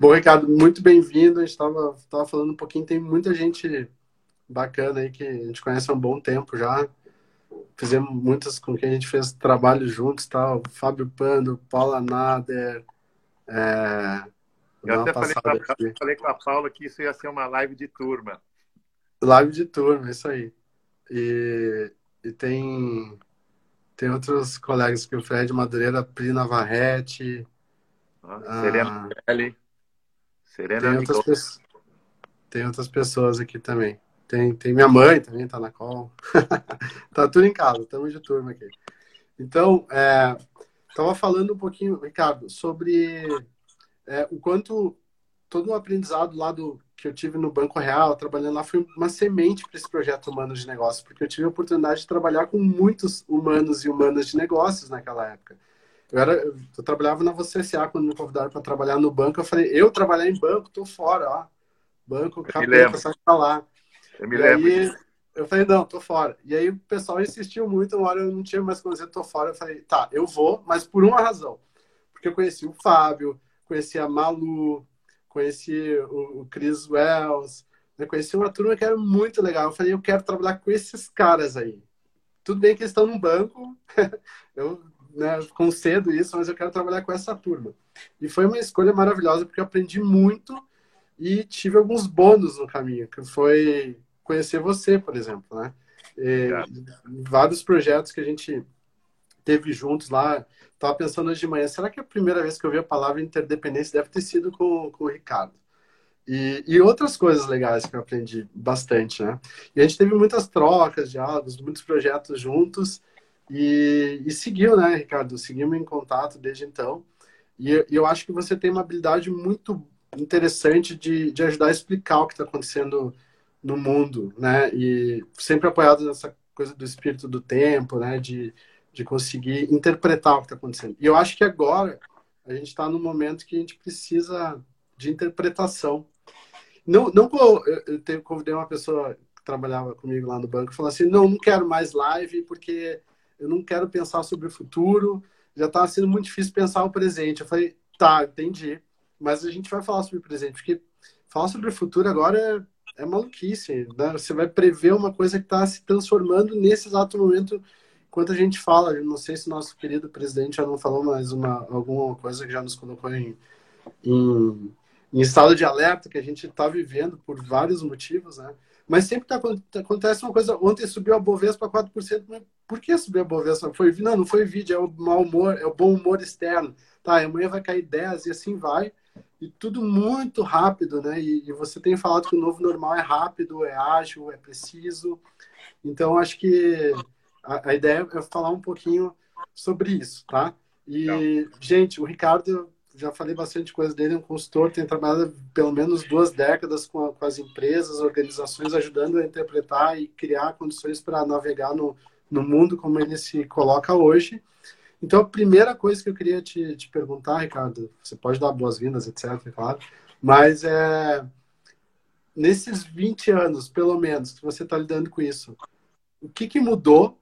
Bom, Ricardo, muito bem-vindo. A gente estava falando um pouquinho, tem muita gente bacana aí que a gente conhece há um bom tempo já. Fizemos muitas com quem a gente fez trabalho juntos, tal. Fábio Pando, Paula Nader. É... Eu até falei com, a, falei com a Paula que isso ia ser uma live de turma. Live de turma, isso aí. E, e tem, tem outros colegas que o Fred Madureira, Pri Navarrete. Ah, Serena ah, Serena tem outras, tem outras pessoas aqui também. Tem, tem minha mãe também, tá na call. tá tudo em casa, estamos de turma aqui. Então, é, estava falando um pouquinho, Ricardo, sobre é, o quanto todo o aprendizado lá do que eu tive no Banco Real, trabalhando lá, foi uma semente para esse projeto Humanos de Negócios, porque eu tive a oportunidade de trabalhar com muitos humanos e humanas de negócios naquela época. Eu, era, eu trabalhava na VCSA quando me convidaram para trabalhar no banco. Eu falei, eu trabalhar em banco, tô fora, ó. Banco, sai pra lá. Eu me e lembro. Aí, eu falei, não, tô fora. E aí o pessoal insistiu muito, uma hora eu não tinha mais como dizer, tô fora. Eu falei, tá, eu vou, mas por uma razão. Porque eu conheci o Fábio, conheci a Malu, conheci o, o Chris Wells, né? conheci uma turma que era muito legal. Eu falei, eu quero trabalhar com esses caras aí. Tudo bem que eles estão no banco, eu né, concedo isso, mas eu quero trabalhar com essa turma. E foi uma escolha maravilhosa, porque eu aprendi muito e tive alguns bônus no caminho, que foi conhecer você, por exemplo, né? E, vários projetos que a gente teve juntos lá. Estava pensando hoje de manhã, será que é a primeira vez que eu vi a palavra interdependência deve ter sido com, com o Ricardo? E, e, outras coisas legais que eu aprendi bastante, né? E a gente teve muitas trocas, diálogos, muitos projetos juntos e, e seguiu, né, Ricardo? Seguimos em contato desde então. E eu, acho que você tem uma habilidade muito interessante de, de ajudar a explicar o que está acontecendo no mundo, né? E sempre apoiado nessa coisa do espírito do tempo, né? De, de conseguir interpretar o que está acontecendo. E eu acho que agora a gente está num momento que a gente precisa de interpretação. Não, não eu, eu convidei uma pessoa que trabalhava comigo lá no banco e falou assim: não, não quero mais live porque eu não quero pensar sobre o futuro. Já está sendo muito difícil pensar o presente. Eu falei: tá, entendi. Mas a gente vai falar sobre o presente porque falar sobre o futuro agora é, é maluquice. Né? Você vai prever uma coisa que está se transformando nesse exato momento Enquanto a gente fala, não sei se nosso querido presidente já não falou mais uma, alguma coisa que já nos colocou em, em, em estado de alerta, que a gente está vivendo por vários motivos, né? Mas sempre tá, acontece uma coisa. Ontem subiu a Bovespa 4%, mas por que subiu a Bovespa? Foi, não, não foi vídeo, é o mau humor, é o bom humor externo. Tá, amanhã vai cair 10 e assim vai. E tudo muito rápido, né? E, e você tem falado que o novo normal é rápido, é ágil, é preciso. Então, acho que a, a, ideia é falar um pouquinho sobre isso, tá? E, Não. gente, o Ricardo, já falei bastante coisa dele, é um consultor, tem trabalhado pelo menos duas décadas com, a, com as empresas, organizações, ajudando a interpretar e criar condições para navegar no, no mundo como ele se coloca hoje. Então, a primeira coisa que eu queria te, te perguntar, Ricardo, você pode dar boas-vindas, etc., claro, mas é, nesses 20 anos, pelo menos, que você está lidando com isso, o que, que mudou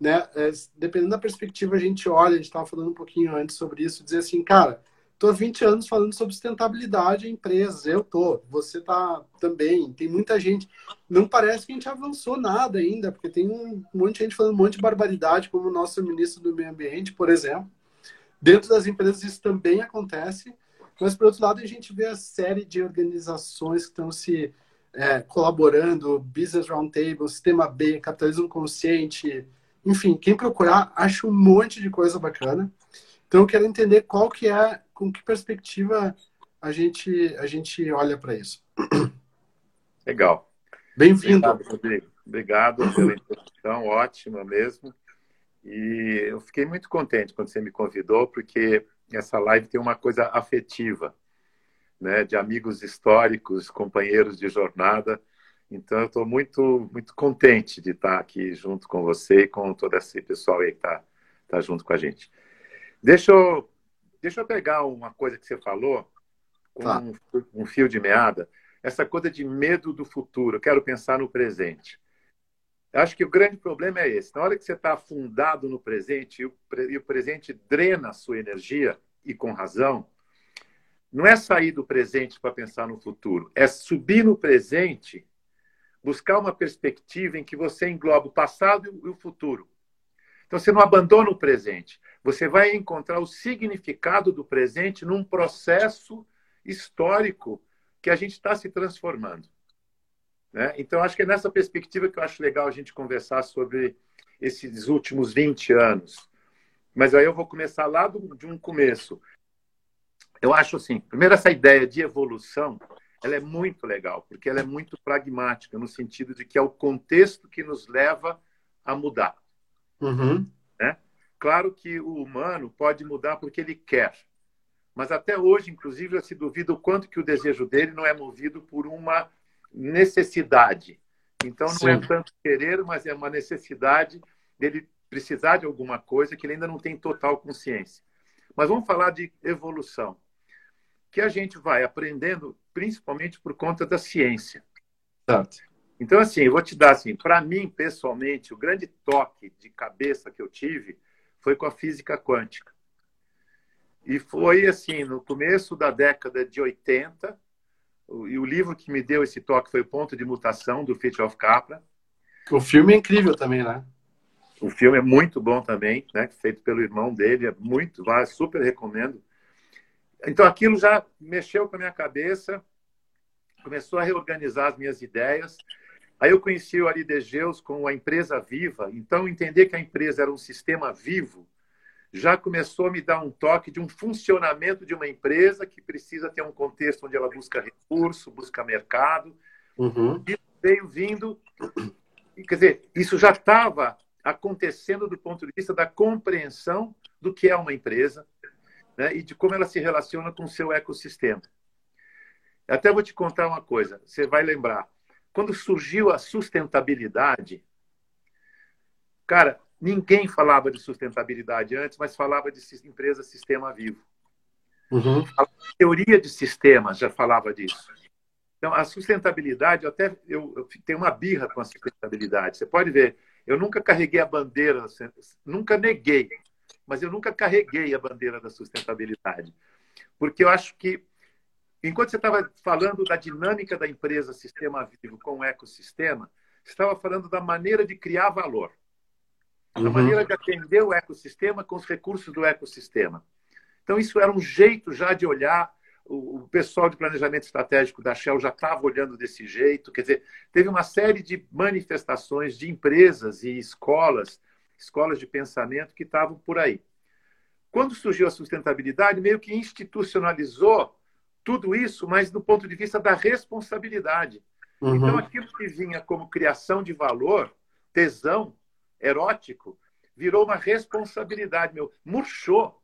né? É, dependendo da perspectiva, a gente olha, a gente estava falando um pouquinho antes sobre isso, dizer assim, cara, tô 20 anos falando sobre sustentabilidade em empresas, eu tô, você tá também, tem muita gente, não parece que a gente avançou nada ainda, porque tem um monte de gente falando um monte de barbaridade, como o nosso ministro do meio ambiente, por exemplo. Dentro das empresas isso também acontece, mas por outro lado a gente vê a série de organizações que estão se é, colaborando, Business Roundtable, Sistema B, Capitalismo Consciente, enfim, quem procurar acha um monte de coisa bacana. Então eu quero entender qual que é, com que perspectiva a gente a gente olha para isso. Legal. Bem-vindo. Obrigado, Obrigado pela introdução, ótima mesmo. E eu fiquei muito contente quando você me convidou, porque essa live tem uma coisa afetiva, né, de amigos históricos, companheiros de jornada então, eu estou muito, muito contente de estar aqui junto com você e com todo esse pessoal aí que está tá junto com a gente. Deixa eu, deixa eu pegar uma coisa que você falou, com tá. um, um, fio de meada, essa coisa de medo do futuro. Quero pensar no presente. Acho que o grande problema é esse. Na hora que você está afundado no presente e o, e o presente drena a sua energia, e com razão, não é sair do presente para pensar no futuro, é subir no presente, buscar uma perspectiva em que você engloba o passado e o futuro. Então você não abandona o presente, você vai encontrar o significado do presente num processo histórico que a gente está se transformando. Né? Então, acho que é nessa perspectiva que eu acho legal a gente conversar sobre esses últimos 20 anos. Mas aí eu vou começar lá do, de um começo. Eu acho assim, primeiro essa ideia de evolução, ela é muito legal, porque ela é muito pragmática, no sentido de que é o contexto que nos leva a mudar. Uhum. Né? Claro que o humano pode mudar porque ele quer, mas até hoje, inclusive, se duvida o quanto que o desejo dele não é movido por uma necessidade. Então, não é Sim. é tanto querer, mas é uma necessidade dele precisar de alguma coisa que ele ainda não tem total consciência. Mas vamos falar de evolução, que a gente vai aprendendo principalmente por conta da ciência. Certo. Então, assim, eu vou te dar assim, para mim, pessoalmente, o grande toque de cabeça que eu tive foi com a física quântica. E foi assim, no começo da década de 80, e o livro que me deu esse toque foi o Ponto de Mutação, do Fritjof Capra. O filme é incrível também, né? O filme é muito bom também, né? feito pelo irmão dele, é muito, super recomendo. Então aquilo já mexeu com a minha cabeça, começou a reorganizar as minhas ideias. Aí eu conheci o Ari Degeus com a empresa viva, então entender que a empresa era um sistema vivo já começou a me dar um toque de um funcionamento de uma empresa que precisa ter um contexto onde ela busca recurso, busca mercado. Uhum. E veio vindo. Quer dizer, isso já estava acontecendo do ponto de vista da compreensão do que é uma empresa né, e de como ela se relaciona com o seu ecossistema. Até vou te contar uma coisa, você vai lembrar. Quando surgiu a sustentabilidade, cara, Ninguém falava de sustentabilidade antes, mas falava de empresa sistema vivo. Uhum. A teoria de sistemas já falava disso. Então, a sustentabilidade, eu até eu, eu tenho uma birra com a sustentabilidade. Você pode ver, eu nunca carreguei a bandeira, nunca neguei, mas eu nunca carreguei a bandeira da sustentabilidade. Porque eu acho que, enquanto você estava falando da dinâmica da empresa sistema vivo com o ecossistema, você estava falando da maneira de criar valor uhum. a maneira de atender o ecossistema com os recursos do ecossistema. Então, isso era um jeito já de olhar. O pessoal de planejamento estratégico da Shell já estava olhando desse jeito. Quer dizer, teve uma série de manifestações de empresas e escolas, escolas de pensamento que estavam por aí. Quando surgiu a sustentabilidade, meio que institucionalizou tudo isso, mas do ponto de vista da responsabilidade. Uhum. Então, aquilo que vinha como criação de valor, tesão, erótico, virou uma responsabilidade, meu. Murchou.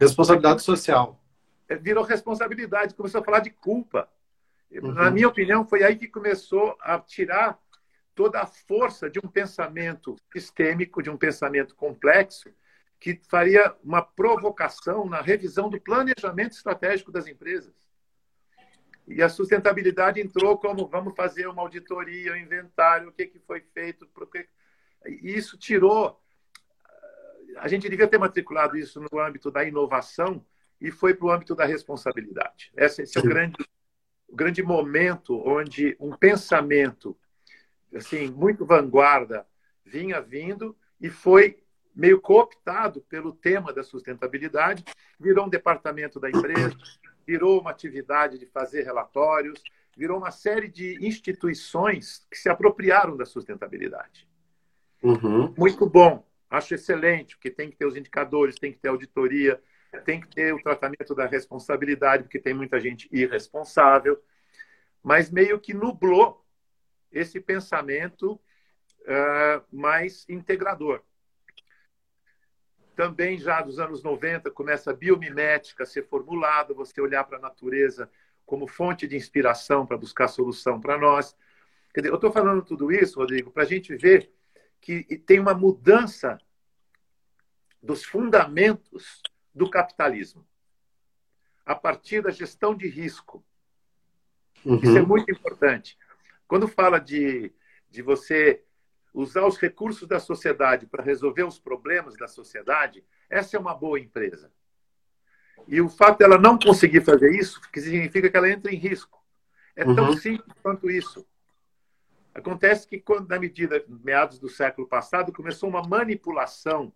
Responsabilidade social. É, virou responsabilidade, começou a falar de culpa. Uhum. Na minha opinião, foi aí que começou a tirar toda a força de um pensamento sistêmico, de um pensamento complexo, que faria uma provocação na revisão do planejamento estratégico das empresas. E a sustentabilidade entrou como vamos fazer uma auditoria, um inventário, o que, que foi feito, e isso tirou. A gente devia ter matriculado isso no âmbito da inovação e foi para o âmbito da responsabilidade. Esse, esse é o grande, o grande momento onde um pensamento assim muito vanguarda vinha vindo e foi meio cooptado pelo tema da sustentabilidade, virou um departamento da empresa, virou uma atividade de fazer relatórios, virou uma série de instituições que se apropriaram da sustentabilidade. Uhum. Muito bom, acho excelente, porque tem que ter os indicadores, tem que ter auditoria, tem que ter o tratamento da responsabilidade, porque tem muita gente irresponsável, mas meio que nublou esse pensamento uh, mais integrador. Também já dos anos 90 começa a biomimética a ser formulada, você olhar para a natureza como fonte de inspiração para buscar solução para nós. Dizer, eu estou falando tudo isso, Rodrigo, para a gente ver que tem uma mudança dos fundamentos do capitalismo a partir da gestão de risco. Uhum. Isso é muito importante. Quando fala de, de você usar os recursos da sociedade para resolver os problemas da sociedade, essa é uma boa empresa. E o fato dela não conseguir fazer isso significa que ela entra em risco. É uhum. tão simples quanto isso. Acontece que, quando, na medida, meados do século passado, começou uma manipulação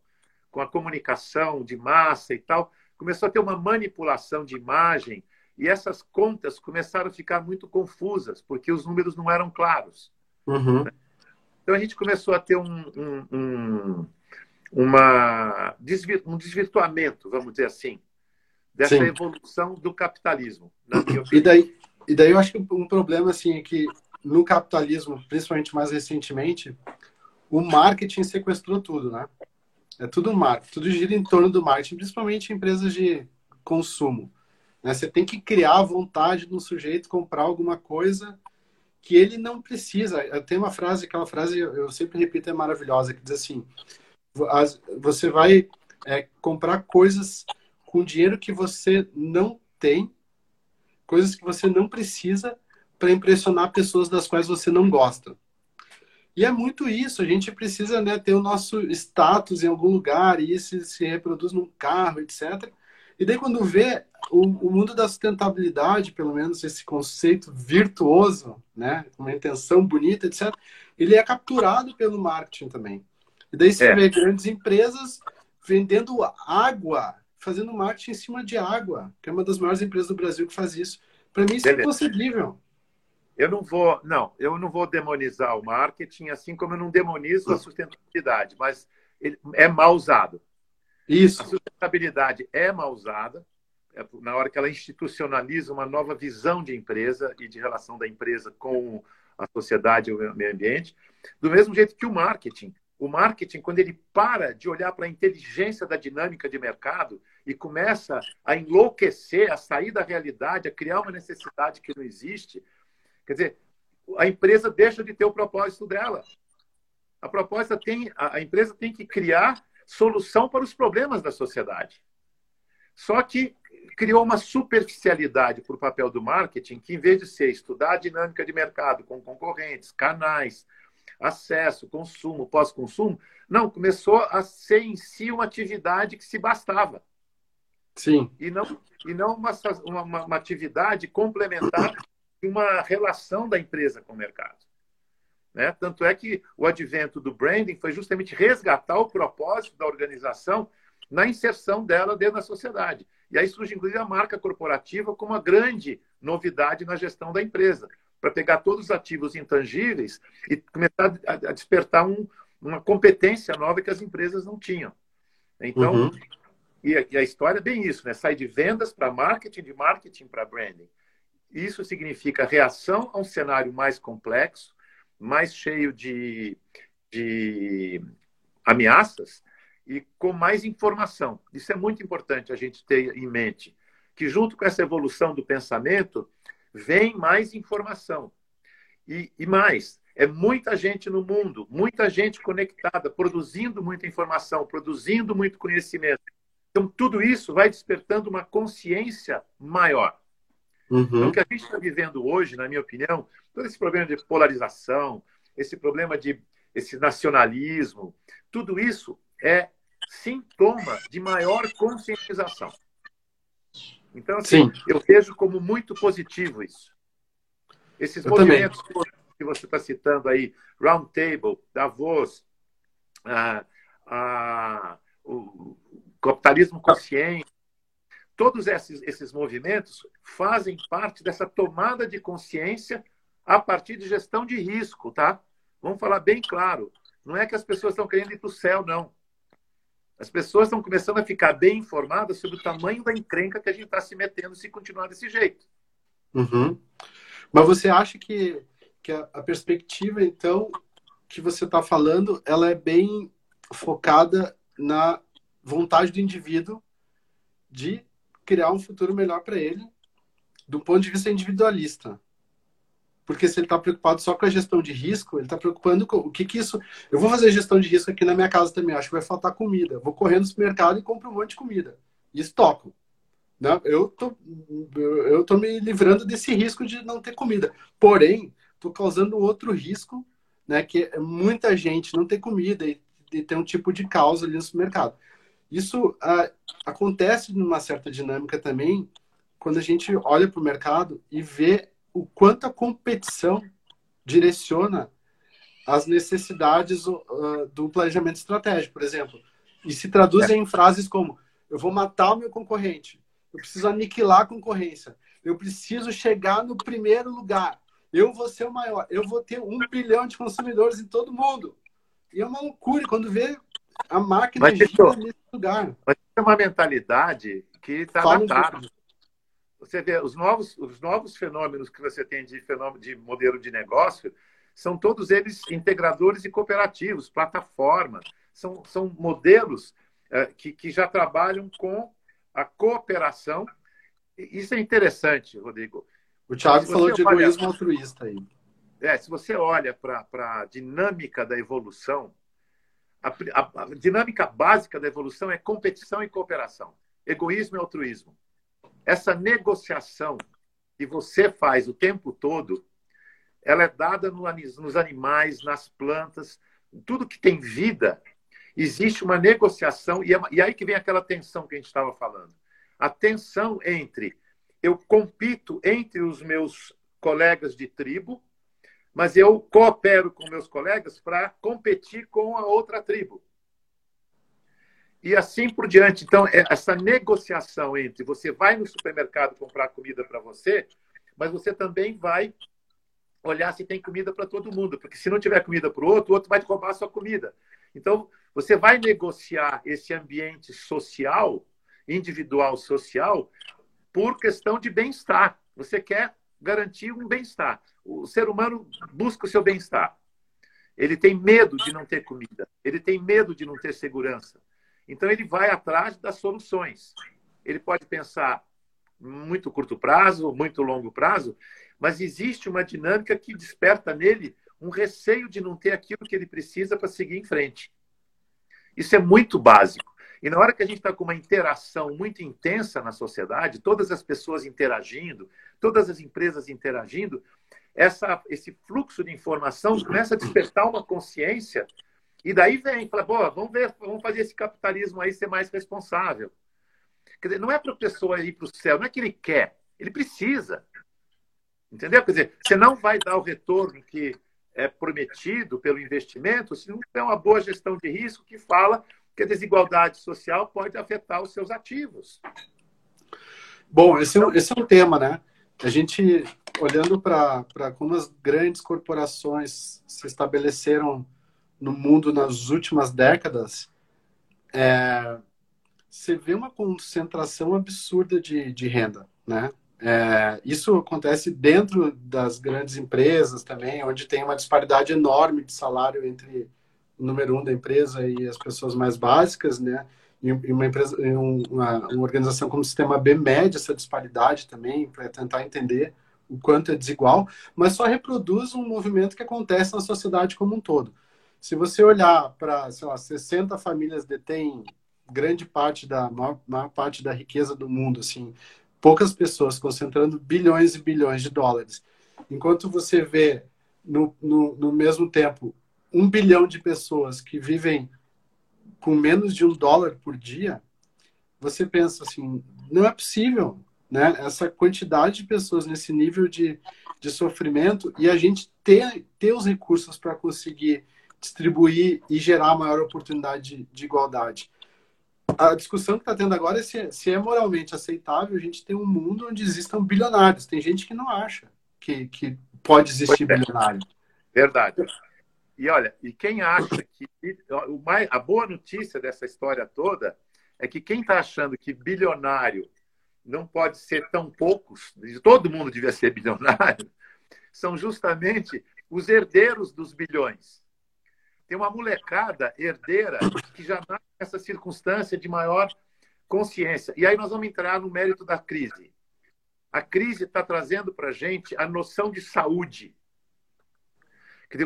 com a comunicação de massa e tal, começou a ter uma manipulação de imagem e essas contas começaram a ficar muito confusas, porque os números não eram claros. Uhum. Então a gente começou a ter um, um, um, uma, um desvirtuamento, vamos dizer assim, dessa Sim. evolução do capitalismo. E daí, e daí eu acho que um problema assim é que no capitalismo, principalmente mais recentemente, o marketing sequestrou tudo, né? É tudo marketing, tudo gira em torno do marketing, principalmente empresas de consumo. Né? Você tem que criar a vontade do sujeito comprar alguma coisa que ele não precisa. Tem uma frase, aquela frase eu sempre repito, é maravilhosa, que diz assim: você vai é, comprar coisas com dinheiro que você não tem, coisas que você não precisa para impressionar pessoas das quais você não gosta. E é muito isso, a gente precisa né, ter o nosso status em algum lugar, e isso se reproduz num carro, etc. E daí, quando vê o, o, mundo da sustentabilidade, pelo menos esse conceito virtuoso, né, uma intenção bonita, etc., ele é capturado pelo marketing também. E daí você é. vê grandes empresas vendendo água, fazendo marketing em cima de água, que é uma das maiores empresas do Brasil que faz isso. Para mim, isso é Beleza. é impossível. Eu não vou, não, eu não vou demonizar o marketing, assim como eu não demonizo a sustentabilidade, mas ele é mal usado. Isso. A sustentabilidade é mal usada é, na hora que ela institucionaliza uma nova visão de empresa e de relação da empresa com a sociedade e o meio ambiente, do mesmo jeito que o marketing. O marketing, quando ele para de olhar para a inteligência da dinâmica de mercado e começa a enlouquecer, a sair da realidade, a criar uma necessidade que não existe, Quer dizer, a empresa deixa de ter o propósito dela. A proposta tem, a empresa tem que criar solução para os problemas da sociedade. Só que criou uma superficialidade para o papel do marketing, que em vez de ser estudar a dinâmica de mercado com concorrentes, canais, acesso, consumo, pós-consumo, não, começou a ser em si uma atividade que se bastava. Sim. E não, e não uma, uma, uma atividade complementar uma relação da empresa com o mercado. Né? Tanto é que o advento do branding foi justamente resgatar o propósito da organização na inserção dela dentro da sociedade. E aí surge, inclusive, a marca corporativa como uma grande novidade na gestão da empresa, para pegar todos os ativos intangíveis e começar a despertar um, uma competência nova que as empresas não tinham. Então, uhum. e, a, e a história é bem isso, né? Sai de vendas para marketing, de marketing para branding. Isso significa reação a um cenário mais complexo, mais cheio de, de ameaças e com mais informação. Isso é muito importante a gente ter em mente, que junto com essa evolução do pensamento, vem mais informação. E, e mais, é muita gente no mundo, muita gente conectada, produzindo muita informação, produzindo muito conhecimento. Então, tudo isso vai despertando uma consciência maior. Uhum. Então, o que a gente está vivendo hoje, na minha opinião, todo esse problema de polarização, esse problema de esse nacionalismo, tudo isso é sintoma de maior conscientização. Então, assim, Sim. eu vejo como muito positivo isso. Esses eu movimentos também. que você está citando aí, Roundtable, Davos, a, a, o capitalismo consciente, Todos esses, esses movimentos fazem parte dessa tomada de consciência a partir de gestão de risco, tá? Vamos falar bem claro. Não é que as pessoas estão querendo ir para o céu, não. As pessoas estão começando a ficar bem informadas sobre o tamanho da encrenca que a gente está se metendo se continuar desse jeito. Uhum. Mas você acha que, que a, a perspectiva, então, que você está falando, ela é bem focada na vontade do indivíduo de criar um futuro melhor para ele, do ponto de vista individualista. Porque se ele está preocupado só com a gestão de risco, ele está preocupando com o que, que isso. Eu vou fazer gestão de risco aqui na minha casa também, acho que vai faltar comida. Vou correr no supermercado e compro um monte de comida. E estoco. Né? Eu tô, eu tô me livrando desse risco de não ter comida. Porém, estou causando outro risco, né? Que é muita gente não ter comida e, e ter um tipo de causa ali no supermercado. Isso ah, acontece numa certa dinâmica também quando a gente olha para o mercado e vê o quanto a competição direciona as necessidades uh, do planejamento estratégico, por exemplo. E se traduz é. em frases como: eu vou matar o meu concorrente, eu preciso aniquilar a concorrência, eu preciso chegar no primeiro lugar, eu vou ser o maior, eu vou ter um bilhão de consumidores em todo mundo. E é uma loucura quando vê a máquina mas, gira nesse lugar. Mas é uma mentalidade que está datada. Você vê, os novos, os novos fenômenos que você tem de fenômeno de modelo de negócio são todos eles integradores e cooperativos, plataformas. São, são modelos é, que, que já trabalham com a cooperação. Isso é interessante, Rodrigo. O Thiago falou de olha, egoísmo altruísta aí. É, se você olha para a dinâmica da evolução, a, a, a, dinâmica básica da evolução é competição e cooperação. Egoísmo e altruísmo. Essa negociação que você faz o tempo todo ela é dada no, nos animais, nas plantas, tudo que tem vida, existe uma negociação, e, é, e aí que vem aquela tensão que a gente estava falando. A tensão entre eu compito entre os meus colegas de tribo, mas eu coopero com meus colegas para competir com a outra tribo. E assim por diante. Então, é essa negociação entre você vai no supermercado comprar comida para você, mas você também vai olhar se tem comida para todo mundo, porque se não tiver comida para o outro, o outro vai roubar a sua comida. Então, você vai negociar esse ambiente social, individual social, por questão de bem-estar. Você quer garantir um bem-estar. O ser humano busca o seu bem-estar. Ele tem medo de não ter comida, ele tem medo de não ter segurança. Então, ele vai atrás das soluções. Ele pode pensar muito curto prazo, muito longo prazo, mas existe uma dinâmica que desperta nele um receio de não ter aquilo que ele precisa para seguir em frente. Isso é muito básico. E na hora que a gente está com uma interação muito intensa na sociedade, todas as pessoas interagindo, todas as empresas interagindo, essa, esse fluxo de informação começa a despertar uma consciência e daí vem, fala, Pô, vamos ver, vamos fazer esse capitalismo aí ser mais responsável. Quer dizer, não é para a pessoa ir para o céu, não é que ele quer, ele precisa. Entendeu? Quer dizer, você não vai dar o retorno que é prometido pelo investimento se não tiver uma boa gestão de risco que fala que a desigualdade social pode afetar os seus ativos. Bom, esse é, esse é um tema, né? A gente, olhando para como as grandes corporações se estabeleceram no mundo nas últimas décadas, é, você vê uma concentração absurda de, de renda, né? É, isso acontece dentro das grandes empresas também, onde tem uma disparidade enorme de salário entre número um da empresa e as pessoas mais básicas, né? E uma empresa, uma, uma organização como o Sistema B mede essa disparidade também para tentar entender o quanto é desigual, mas só reproduz um movimento que acontece na sociedade como um todo. Se você olhar para, sei lá, 60 famílias detêm grande parte da maior, maior parte da riqueza do mundo, assim, poucas pessoas concentrando bilhões e bilhões de dólares. Enquanto você vê, no, no, no mesmo tempo, um bilhão de pessoas que vivem com menos de um dólar por dia, você pensa assim, não é possível, né? Essa quantidade de pessoas nesse nível de, de sofrimento e a gente ter, ter os recursos para conseguir distribuir e gerar maior oportunidade de, de igualdade a discussão que está tendo agora é se, é se, é moralmente aceitável a gente ter um mundo onde existam bilionários. Tem gente que não acha que, que pode existir é. bilionário. Verdade. E olha, e quem acha que. Mais, a boa notícia dessa história toda é que quem está achando que bilionário não pode ser tão poucos, todo mundo devia ser bilionário, são justamente os herdeiros dos bilhões tem uma molecada herdeira que já nasce nessa circunstância de maior consciência. E aí nós vamos entrar no mérito da crise. A crise está trazendo para a gente a noção de saúde.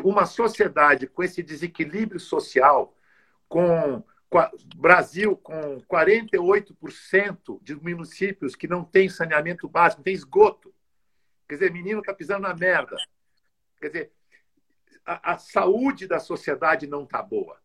Uma sociedade com esse desequilíbrio social, com Brasil com 48% de municípios que não tem saneamento básico, não tem esgoto. Quer dizer, menino está pisando na merda. Quer dizer, a, a saúde da sociedade não está boa.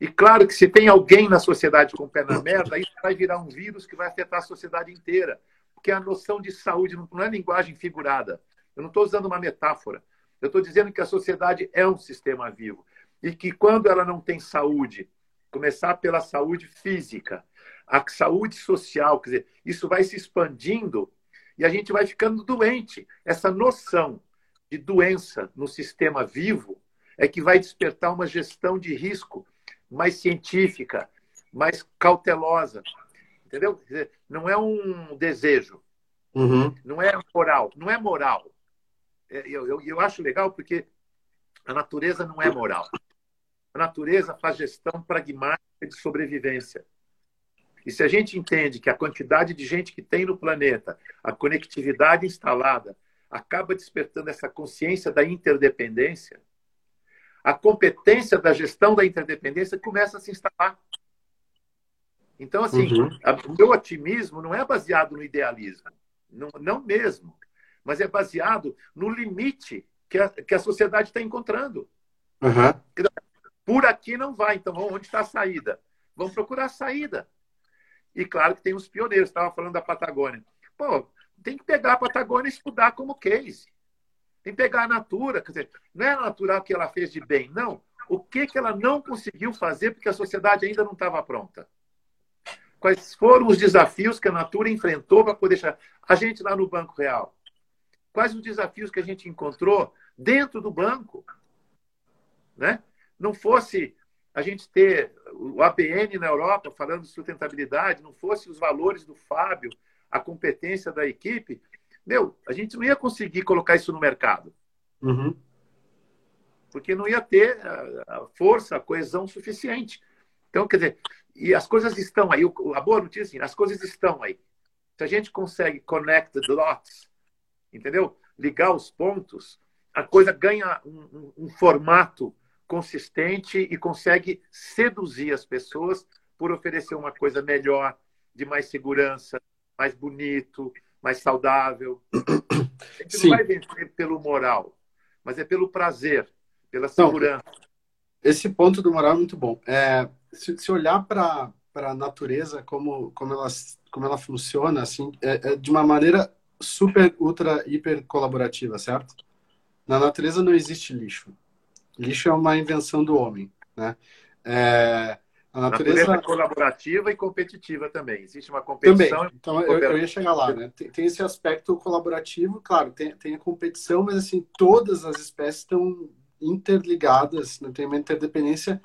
E claro que se tem alguém na sociedade com o pé na merda, isso vai virar um vírus que vai afetar a sociedade inteira. Porque a noção de saúde não é linguagem figurada. Eu não estou usando uma metáfora. Eu estou dizendo que a sociedade é um sistema vivo. E que quando ela não tem saúde, começar pela saúde física, a saúde social, quer dizer, isso vai se expandindo e a gente vai ficando doente. Essa noção de doença no sistema vivo é que vai despertar uma gestão de risco mais científica, mais cautelosa. Entendeu? Não é um desejo, uhum. não é moral, não é moral. É, eu, eu, eu acho legal porque a natureza não é moral. A natureza faz gestão pragmática de sobrevivência. E se a gente entende que a quantidade de gente que tem no planeta, a conectividade instalada, acaba despertando essa consciência da interdependência, a competência da gestão da interdependência começa a se instalar. Então, assim, uhum. o meu otimismo não é baseado no idealismo, não, não mesmo, mas é baseado no limite que a, que a sociedade está encontrando. Uhum. Por aqui não vai, então onde está a saída? Vamos procurar a saída. E claro que tem os pioneiros, estava falando da Patagônia. Pô, tem que pegar a Patagônia e estudar como case. Tem que pegar a Natura, quer dizer, não é a Natura que ela fez de bem, não. O que, que ela não conseguiu fazer porque a sociedade ainda não estava pronta? Quais foram os desafios que a Natura enfrentou para poder deixar a gente lá no Banco Real? Quais os desafios que a gente encontrou dentro do banco? Né? Não fosse a gente ter o ABN na Europa falando de sustentabilidade, não fosse os valores do Fábio, a competência da equipe, meu, a gente não ia conseguir colocar isso no mercado. Uhum. Porque não ia ter a força, a coesão suficiente. Então, quer dizer, e as coisas estão aí. A boa notícia é assim, as coisas estão aí. Se a gente consegue connect the dots, entendeu? Ligar os pontos, a coisa ganha um, um, um formato consistente e consegue seduzir as pessoas por oferecer uma coisa melhor, de mais segurança, mais bonito, mais saudável. A gente Sim. não vai vencer pelo moral, mas é pelo prazer, pela segurança. Não, esse ponto do moral é muito bom. É, se, se olhar para a natureza, como, como, ela, como ela funciona, assim, é, é de uma maneira super, ultra, hiper colaborativa, certo? Na natureza não existe lixo. Lixo é uma invenção do homem, né? É, a natureza... natureza... colaborativa e competitiva também. Existe uma competição. Também. Então, eu, eu, ia chegar lá, né? Tem, tem, esse aspecto colaborativo, claro, tem, tem a competição, mas assim, todas as espécies estão interligadas, né? tem uma interdependência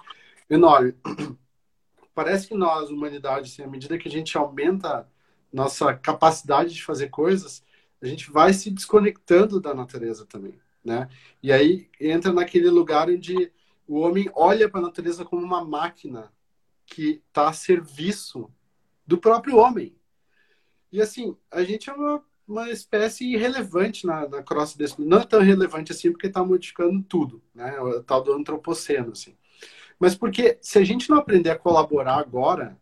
enorme. Parece que nós, humanidade, assim, à medida que a gente aumenta nossa capacidade de fazer coisas, a gente vai se desconectando da natureza também né? E aí entra naquele lugar onde o homem olha para a natureza como uma máquina que está a serviço do próprio homem. E assim, a gente é uma, uma espécie irrelevante na, na cross desse. Não é tão relevante assim porque está modificando tudo, né? O tal do antropoceno, assim. Mas porque se a gente não aprender a colaborar agora,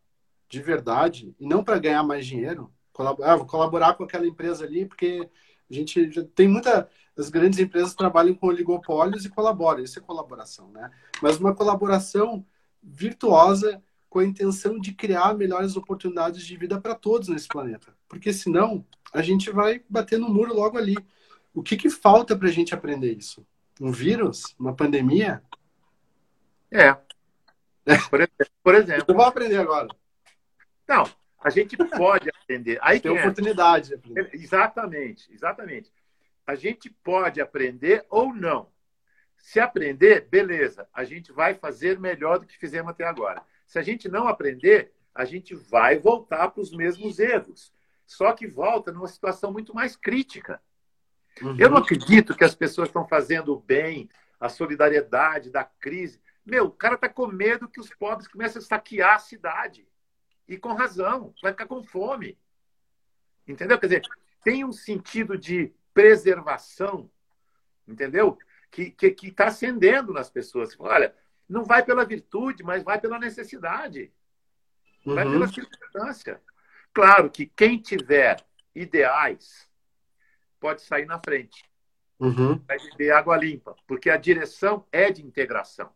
de verdade, e não para ganhar mais dinheiro, colaborar, ah, vou colaborar com aquela empresa ali porque a gente já tem muita. As grandes empresas trabalham com oligopólios e colaboram. Isso é colaboração, né? Mas uma colaboração virtuosa com a intenção de criar melhores oportunidades de vida para todos nesse planeta. Porque senão a gente vai bater no muro logo ali. O que, que falta para a gente aprender isso? Um vírus? Uma pandemia? É. Por exemplo. Por exemplo. Eu vou aprender agora. Não, a gente pode aprender. Aí tem oportunidade. É. Exatamente, exatamente. A gente pode aprender ou não. Se aprender, beleza, a gente vai fazer melhor do que fizemos até agora. Se a gente não aprender, a gente vai voltar para os mesmos erros. Só que volta numa situação muito mais crítica. Uhum. Eu não acredito que as pessoas estão fazendo o bem, a solidariedade da crise. Meu, o cara está com medo que os pobres comecem a saquear a cidade. E com razão, vai ficar com fome. Entendeu? Quer dizer, tem um sentido de preservação, entendeu? Que está que, que tá acendendo nas pessoas. Olha, não vai pela virtude, mas vai pela necessidade. Uhum. Vai pela circunstância. Claro que quem tiver ideais pode sair na frente. Uhum. Vai beber água limpa, porque a direção é de integração.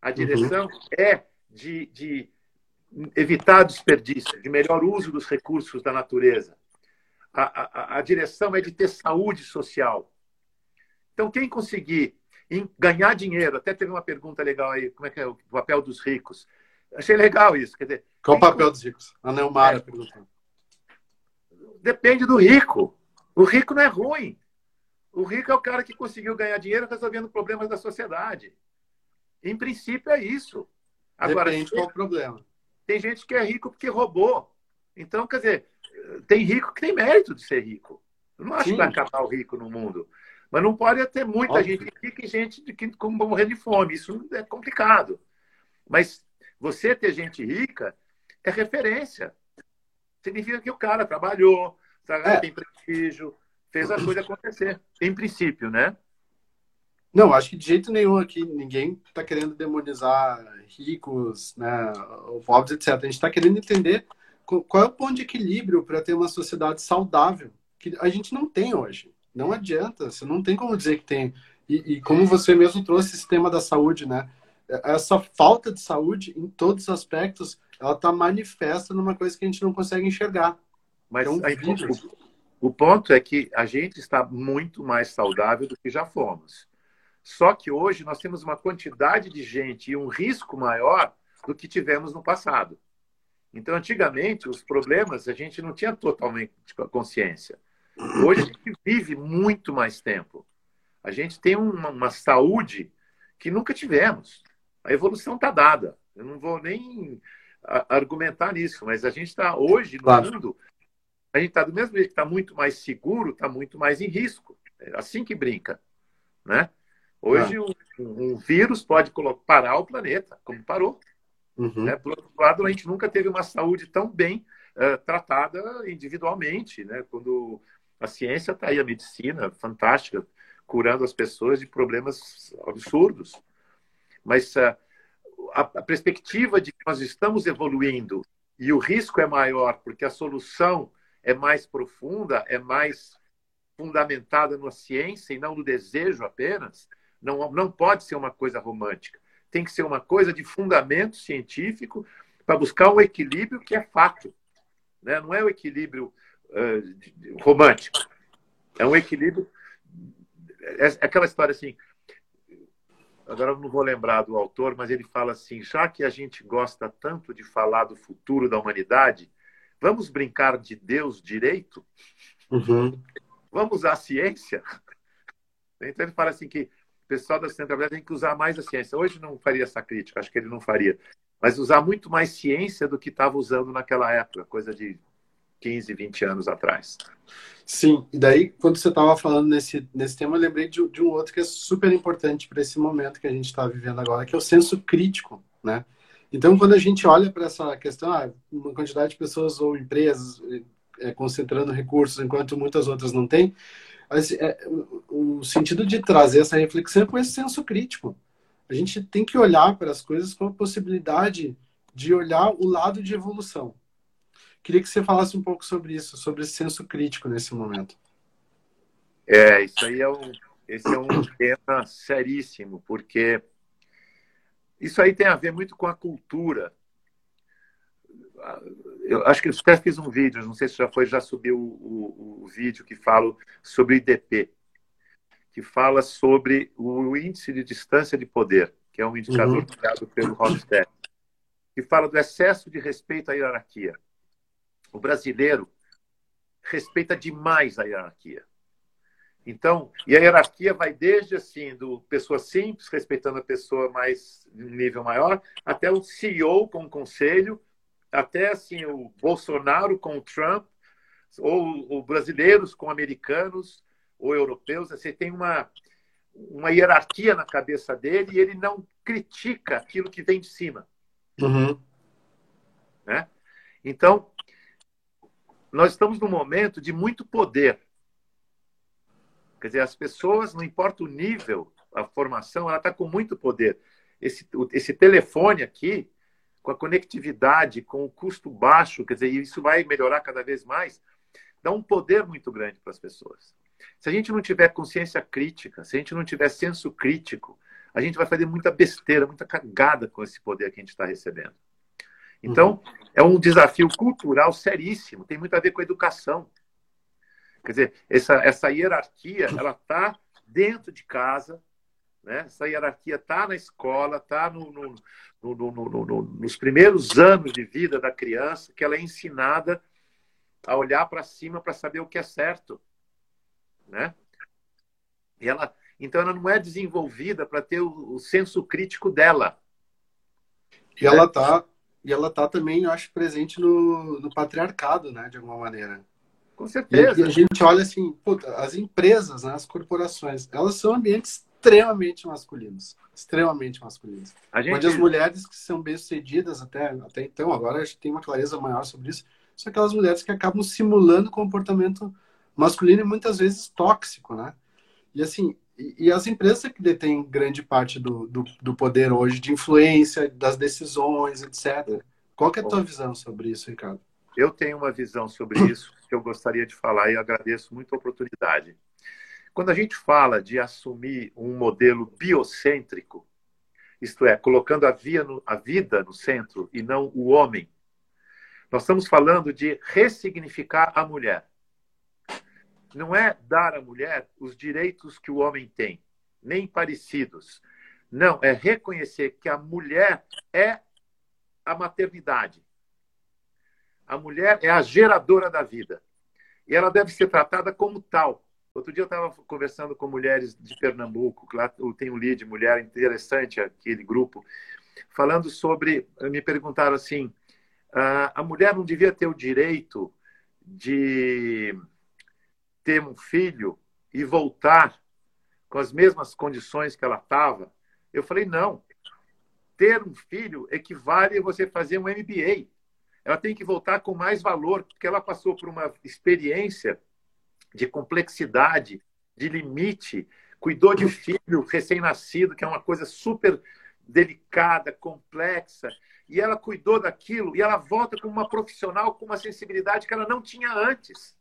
A direção uhum. é de, de evitar desperdício, de melhor uso dos recursos da natureza. A, a, a direção é de ter saúde social. Então, quem conseguir ganhar dinheiro, até teve uma pergunta legal aí, como é que é o papel dos ricos? Achei legal isso. Quer dizer, Qual o papel dos ricos? A Neumara é, perguntando. Depende do rico. O rico não é ruim. O rico é o cara que conseguiu ganhar dinheiro resolvendo problemas da sociedade. Em princípio é isso. Agora, Depende qual o problema. Tem gente que é rico porque roubou. Então, quer dizer, tem rico que tem mérito de ser rico. Eu não acho Sim. que vai acabar o rico no mundo. Mas não pode ter muita Óbvio. gente rica e gente que como morrer de fome. Isso é complicado. Mas você ter gente rica é referência. Significa que o cara trabalhou, é. tem prestígio, fez a coisa acontecer. Em princípio, né? Não, acho que de jeito nenhum aqui ninguém está querendo demonizar ricos, né, pobres, etc. A gente está querendo entender qual é o ponto de equilíbrio para ter uma sociedade saudável que a gente não tem hoje. Não adianta, você não tem como dizer que tem. E, e como você mesmo trouxe esse tema da saúde, né? Essa falta de saúde, em todos os aspectos, ela está manifesta numa coisa que a gente não consegue enxergar. Mas é um o, o ponto é que a gente está muito mais saudável do que já fomos. Só que hoje nós temos uma quantidade de gente e um risco maior do que tivemos no passado. Então, antigamente, os problemas a gente não tinha totalmente consciência. Hoje a gente vive muito mais tempo. A gente tem uma, uma saúde que nunca tivemos. A evolução está dada. Eu não vou nem argumentar nisso, mas a gente está hoje no claro. mundo, a gente está do mesmo jeito que está muito mais seguro, está muito mais em risco. É assim que brinca. Né? Hoje, ah. um, um, vírus pode parar o planeta, como parou. Uhum. Né? Por outro lado, a gente nunca teve uma saúde tão bem uh, tratada individualmente. Né? Quando a ciência está aí, a medicina fantástica, curando as pessoas de problemas absurdos. Mas uh, a, a perspectiva de que nós estamos evoluindo e o risco é maior porque a solução é mais profunda, é mais fundamentada na ciência e não no desejo apenas, não, não pode ser uma coisa romântica. Tem que ser uma coisa de fundamento científico para buscar um equilíbrio que é fato. Né? Não é o um equilíbrio uh, romântico. É um equilíbrio. É, é aquela história assim. Agora eu não vou lembrar do autor, mas ele fala assim: já que a gente gosta tanto de falar do futuro da humanidade, vamos brincar de Deus direito? Uhum. Vamos a ciência? Então ele fala assim que pessoal da sustentabilidade tem que usar mais a ciência. Hoje não faria essa crítica, acho que ele não faria. Mas usar muito mais ciência do que estava usando naquela época, coisa de 15, 20 anos atrás. Sim, e daí, quando você estava falando nesse, nesse tema, eu lembrei de, de um outro que é super importante para esse momento que a gente está vivendo agora, que é o senso crítico, né? Então, quando a gente olha para essa questão, ah, uma quantidade de pessoas ou empresas é, concentrando recursos enquanto muitas outras não têm, mas, é, o, o sentido de trazer essa reflexão é com esse senso crítico. A gente tem que olhar para as coisas com a possibilidade de olhar o lado de evolução. Queria que você falasse um pouco sobre isso, sobre esse senso crítico nesse momento. É, isso aí é um, esse é um tema seríssimo, porque isso aí tem a ver muito com a cultura eu acho que eu até fiz um vídeo, não sei se já foi, já subiu o, o, o vídeo que fala sobre o IDP, que fala sobre o índice de distância de poder, que é um indicador uhum. criado pelo Hofstede, que fala do excesso de respeito à hierarquia. O brasileiro respeita demais a hierarquia. Então, e a hierarquia vai desde assim, do pessoa simples, respeitando a pessoa mais de nível maior, até o CEO com o conselho, até assim o Bolsonaro com o Trump, ou, ou brasileiros com americanos ou europeus, você tem uma, uma hierarquia na cabeça dele e ele não critica aquilo que vem de cima. Uhum. Né? Então, nós estamos num momento de muito poder. Quer dizer, as pessoas, não importa o nível, a formação, ela está com muito poder. Esse, esse telefone aqui, com a conectividade, com o custo baixo, quer dizer, isso vai melhorar cada vez mais, dá um poder muito grande para as pessoas. Se a gente não tiver consciência crítica, se a gente não tiver senso crítico, a gente vai fazer muita besteira, muita cagada com esse poder que a gente está recebendo. Então, uhum. é um desafio cultural seríssimo, tem muito a ver com a educação. Quer dizer, essa, essa hierarquia, ela está dentro de casa, né? essa hierarquia está na escola, está no, no, no, nos primeiros anos de vida da criança, que ela é ensinada a olhar para cima para saber o que é certo. Né? E ela, então, ela não é desenvolvida para ter o, o, senso crítico dela. E ela está e ela tá também, eu acho, presente no, no patriarcado, né, de alguma maneira. Com certeza. E, a gente olha assim, puta, as empresas, né, as corporações, elas são ambientes extremamente masculinos. Extremamente masculinos. Gente... Onde as mulheres que são bem-sucedidas até, até então, agora a gente tem uma clareza maior sobre isso, são aquelas mulheres que acabam simulando comportamento masculino e muitas vezes tóxico, né? E assim, e, as empresas que detêm grande parte do, do, do, poder hoje de influência, das decisões, etc. Qual é a tua visão sobre isso, Ricardo? Eu tenho uma visão sobre isso que eu gostaria de falar e agradeço muito a oportunidade. Quando a gente fala de assumir um modelo biocêntrico, isto é, colocando a, no, a vida no centro e não o homem, nós estamos falando de ressignificar a mulher não é dar à mulher os direitos que o homem tem, nem parecidos. Não, é reconhecer que a mulher é a maternidade. A mulher é a geradora da vida. E ela deve ser tratada como tal. Outro dia eu estava conversando com mulheres de Pernambuco, lá tem um lead mulher interessante, aquele grupo, falando sobre. Me perguntaram assim: ah, a mulher não devia ter o direito de ter um filho e voltar com as mesmas condições que ela estava? Eu falei, não. Ter um filho equivale a você fazer um MBA. Ela tem que voltar com mais valor, porque ela passou por uma experiência de complexidade, de limite, cuidou de filho recém-nascido, que é uma coisa super delicada, complexa, e ela cuidou daquilo, e ela volta como uma profissional com uma sensibilidade que ela não tinha antes.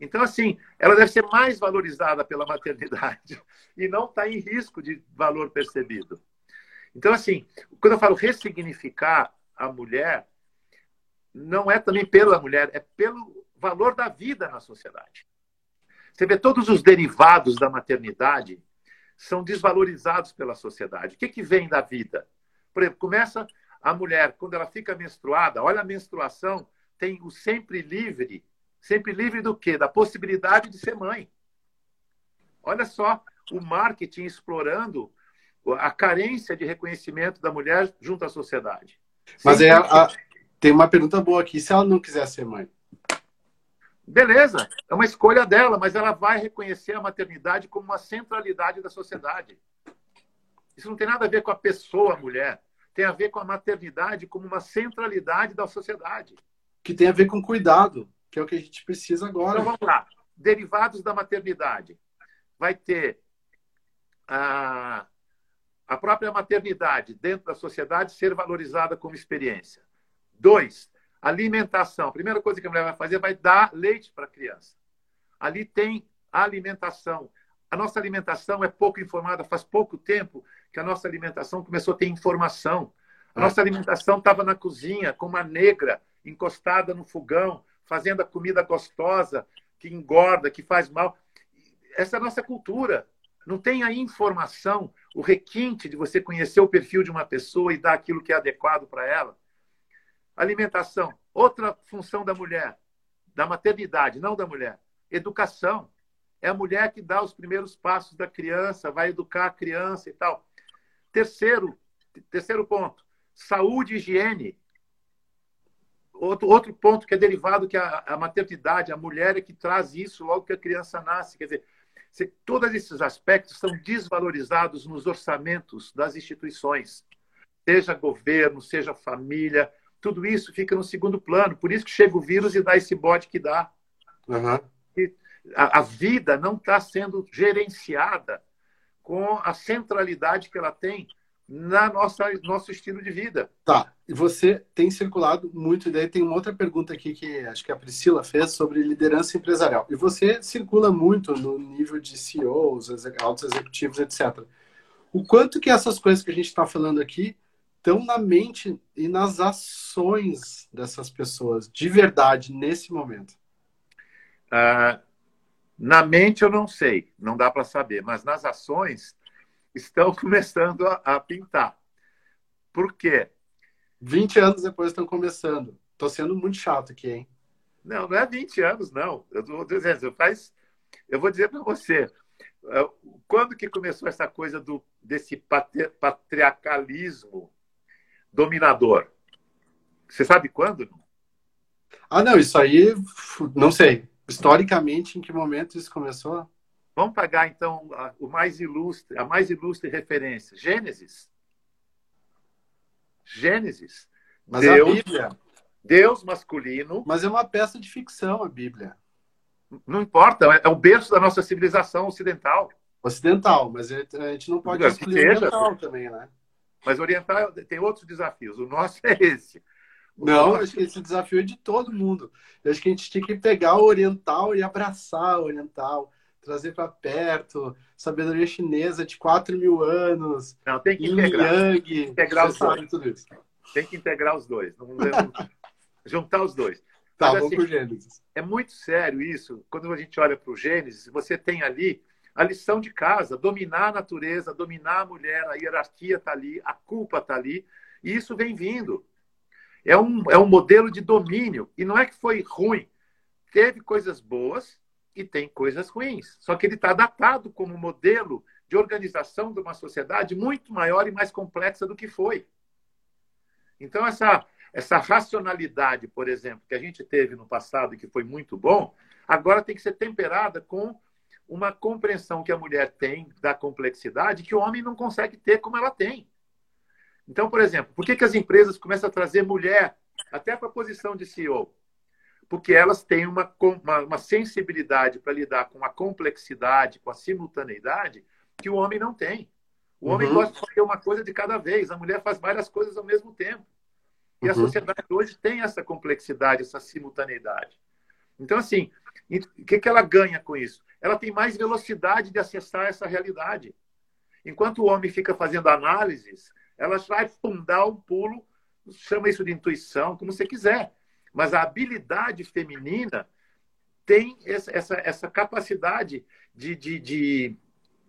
Então, assim, ela deve ser mais valorizada pela maternidade e não está em risco de valor percebido. Então, assim, quando eu falo ressignificar a mulher, não é também pela mulher, é pelo valor da vida na sociedade. Você vê todos os derivados da maternidade são desvalorizados pela sociedade. O que, que vem da vida? Por exemplo, começa a mulher, quando ela fica menstruada, olha a menstruação, tem o sempre livre Sempre livre do quê? Da possibilidade de ser mãe. Olha só o marketing explorando a carência de reconhecimento da mulher junto à sociedade. Mas é a, tem uma pergunta boa aqui. Se ela não quiser ser mãe? Beleza, é uma escolha dela, mas ela vai reconhecer a maternidade como uma centralidade da sociedade. Isso não tem nada a ver com a pessoa, a mulher. Tem a ver com a maternidade como uma centralidade da sociedade. Que tem a ver com cuidado que é o que a gente precisa agora. Então vamos lá. Derivados da maternidade. Vai ter a, a própria maternidade dentro da sociedade ser valorizada como experiência. Dois, alimentação. A primeira coisa que a mulher vai fazer vai dar leite para a criança. Ali tem alimentação. A nossa alimentação é pouco informada. Faz pouco tempo que a nossa alimentação começou a ter informação. A nossa alimentação estava na cozinha, com uma negra encostada no fogão, fazendo a comida gostosa, que engorda, que faz mal. Essa é a nossa cultura. Não tem a informação, o requinte de você conhecer o perfil de uma pessoa e dar aquilo que é adequado para ela. Alimentação. Outra função da mulher, da maternidade, não da mulher. Educação. É a mulher que dá os primeiros passos da criança, vai educar a criança e tal. Terceiro, terceiro ponto, saúde e higiene. Outro, outro ponto que é derivado que a, a maternidade, a mulher é que traz isso logo que a criança nasce. Quer dizer, se, todos esses aspectos são desvalorizados nos orçamentos das instituições, seja governo, seja família, tudo isso fica no segundo plano. Por isso que chega o vírus e dá esse bote que dá. Uhum. A, a vida não está sendo gerenciada com a centralidade que ela tem na nossa nosso estilo de vida. Tá. E você tem circulado muito, e daí tem uma outra pergunta aqui que acho que a Priscila fez sobre liderança empresarial. E você circula muito no nível de CEOs, altos executivos, etc. o quanto que essas coisas que a gente está falando aqui estão na mente e nas ações dessas pessoas, de verdade, nesse momento? Uh, na mente eu não sei, não dá para saber, mas nas ações estão começando a, a pintar. Por quê? 20 anos depois estão começando. Estou sendo muito chato aqui, hein? Não, não é 20 anos, não. Eu vou dizer, eu, faz, eu vou dizer para você, é, quando que começou essa coisa do, desse patriarcalismo dominador? Você sabe quando? Ah, não, isso aí, não sei. Historicamente, em que momento isso começou? Vamos pagar, então, a, o mais ilustre, a mais ilustre referência. Gênesis. Gênesis. Mas Deus, a Bíblia. Deus masculino. Mas é uma peça de ficção, a Bíblia. Não importa, é o berço da nossa civilização ocidental. Ocidental, mas a gente não pode excluir oriental também, né? Mas oriental tem outros desafios. O nosso é esse. O não, nosso... acho que esse desafio é de todo mundo. Eu acho que a gente tinha que pegar o oriental e abraçar o oriental, trazer para perto, sabedoria chinesa de 4 mil anos. Não, tem que integrar. Yang, integrar os dois. Tudo isso. Tem que integrar os dois. Não, juntar os dois. Tá, Mas, assim, Gênesis. É muito sério isso. Quando a gente olha para o Gênesis, você tem ali a lição de casa, dominar a natureza, dominar a mulher, a hierarquia está ali, a culpa está ali, e isso vem vindo. É um, é um modelo de domínio. E não é que foi ruim. Teve coisas boas e tem coisas ruins. Só que ele está datado como modelo de organização de uma sociedade muito maior e mais complexa do que foi. Então, essa, essa racionalidade, por exemplo, que a gente teve no passado e que foi muito bom, agora tem que ser temperada com uma compreensão que a mulher tem da complexidade que o homem não consegue ter como ela tem. Então, por exemplo, por que, que as empresas começam a trazer mulher até para a posição de CEO? Porque elas têm uma, uma, uma sensibilidade para lidar com a complexidade, com a simultaneidade, que o homem não tem. O homem uhum. gosta de fazer uma coisa de cada vez, a mulher faz várias coisas ao mesmo tempo. E uhum. a sociedade hoje tem essa complexidade, essa simultaneidade. Então, assim, o que, que ela ganha com isso? Ela tem mais velocidade de acessar essa realidade. Enquanto o homem fica fazendo análises, ela vai fundar um pulo, chama isso de intuição, como você quiser. Mas a habilidade feminina tem essa, essa, capacidade de, de, de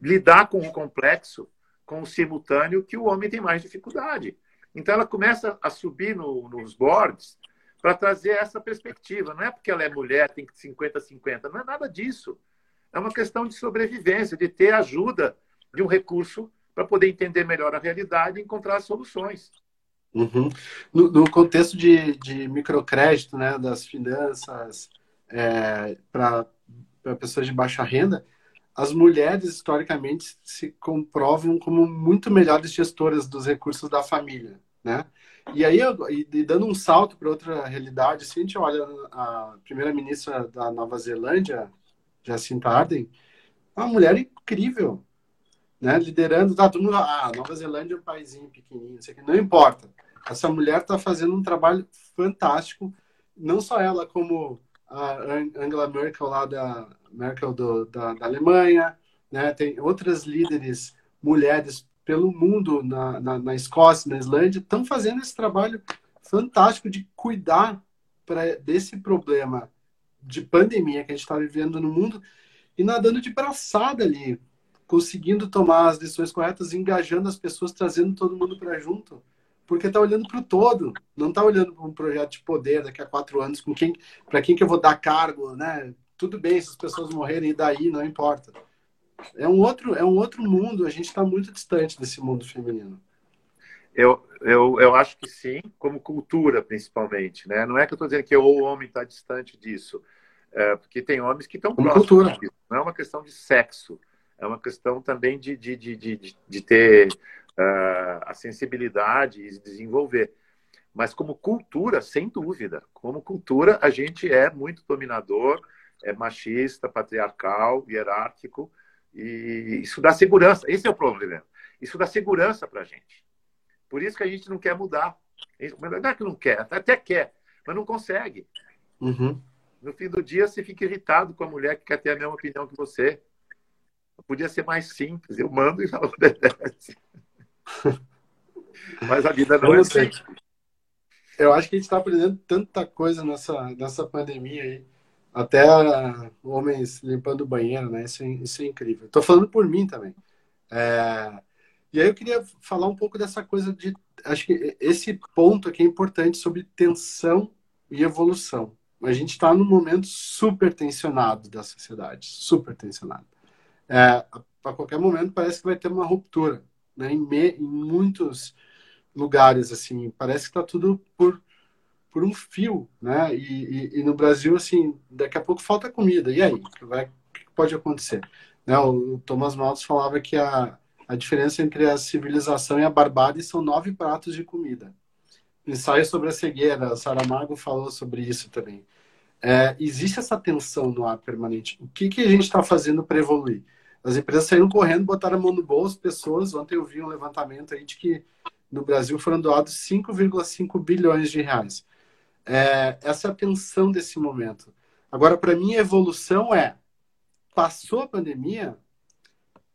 lidar com o complexo, com o simultâneo, que o homem tem mais dificuldade. Então, ela começa a subir no, nos boards para trazer essa perspectiva. Não é porque ela é mulher, tem 50-50, não é nada disso. É uma questão de sobrevivência, de ter ajuda de um recurso para poder entender melhor a realidade e encontrar soluções. Uhum. No, no, contexto de, de microcrédito, né, das finanças é, para pessoas de baixa renda, as mulheres, historicamente, se comprovam como muito melhores gestoras dos recursos da família, né? E aí, e dando um salto para outra realidade, se a gente olha a primeira-ministra da Nova Zelândia, Jacinta Ardern, é uma mulher incrível, né? Liderando, tá todo mundo, ah, Nova Zelândia é um país pequenininho, não, não importa. Essa mulher está fazendo um trabalho fantástico, não só ela, como a Angela Merkel lá da Merkel do, da, da, Alemanha, né? Tem outras líderes mulheres pelo mundo na, na, na Escócia, na Islândia, estão fazendo esse trabalho fantástico de cuidar pra, desse problema de pandemia que a gente está vivendo no mundo e nadando de braçada ali, conseguindo tomar as decisões corretas, engajando as pessoas, trazendo todo mundo para junto porque está olhando para o todo, não está olhando para um projeto de poder daqui a quatro anos, com quem, para quem que eu vou dar cargo, né? Tudo bem se as pessoas morrerem e daí não importa. É um outro, é um outro mundo. A gente está muito distante desse mundo feminino. Eu, eu, eu acho que sim, como cultura principalmente, né? Não é que eu estou dizendo que o homem está distante disso, é, porque tem homens que estão próximos. Cultura. Disso. Não é uma questão de sexo, é uma questão também de, de, de, de, de ter uh, a sensibilidade e desenvolver. Mas como cultura, sem dúvida, como cultura, a gente é muito dominador, é machista, patriarcal, hierárquico, e isso dá segurança. Esse é o problema. Isso dá segurança para a gente. Por isso que a gente não quer mudar. Não é que não quer, até quer, mas não consegue. Uhum. No fim do dia, você fica irritado com a mulher que quer ter a mesma opinião que você. podia ser mais simples. Eu mando e ela obedece. Mas a vida não é assim. Eu acho que a gente está aprendendo tanta coisa nessa, nessa pandemia aí. Até uh, homens limpando o banheiro, né? Isso é, isso é incrível. Estou falando por mim também. É... E aí eu queria falar um pouco dessa coisa de. Acho que esse ponto aqui é importante sobre tensão e evolução. A gente está num momento super tensionado da sociedade, super tensionado. É, a qualquer momento parece que vai ter uma ruptura, né? Em, me, em muitos lugares assim, parece que está tudo por por um fio, né? E, e, e, no Brasil assim, daqui a pouco falta comida. E aí, o que, vai, que pode acontecer? Né? O, o Thomas Malthus falava que a, a diferença entre a civilização e a barbárie são nove pratos de comida. Ensaio sobre a cegueira, Saramago falou sobre isso também. É, existe essa tensão no ar permanente. O que, que a gente está fazendo para evoluir? As empresas saíram correndo, botaram a mão no bolso, pessoas. Ontem eu vi um levantamento aí de que no Brasil foram doados 5,5 bilhões de reais. É, essa é a tensão desse momento. Agora, para mim, a evolução é: passou a pandemia,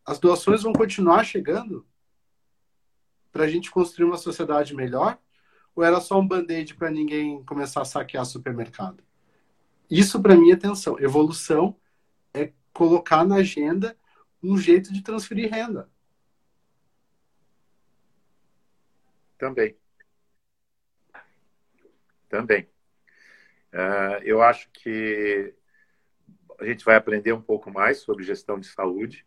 as doações vão continuar chegando para a gente construir uma sociedade melhor? Ou era só um band-aid para ninguém começar a saquear supermercado? Isso, para mim, é tensão. Evolução é colocar na agenda um jeito de transferir renda. Também. Também. Uh, eu acho que a gente vai aprender um pouco mais sobre gestão de saúde.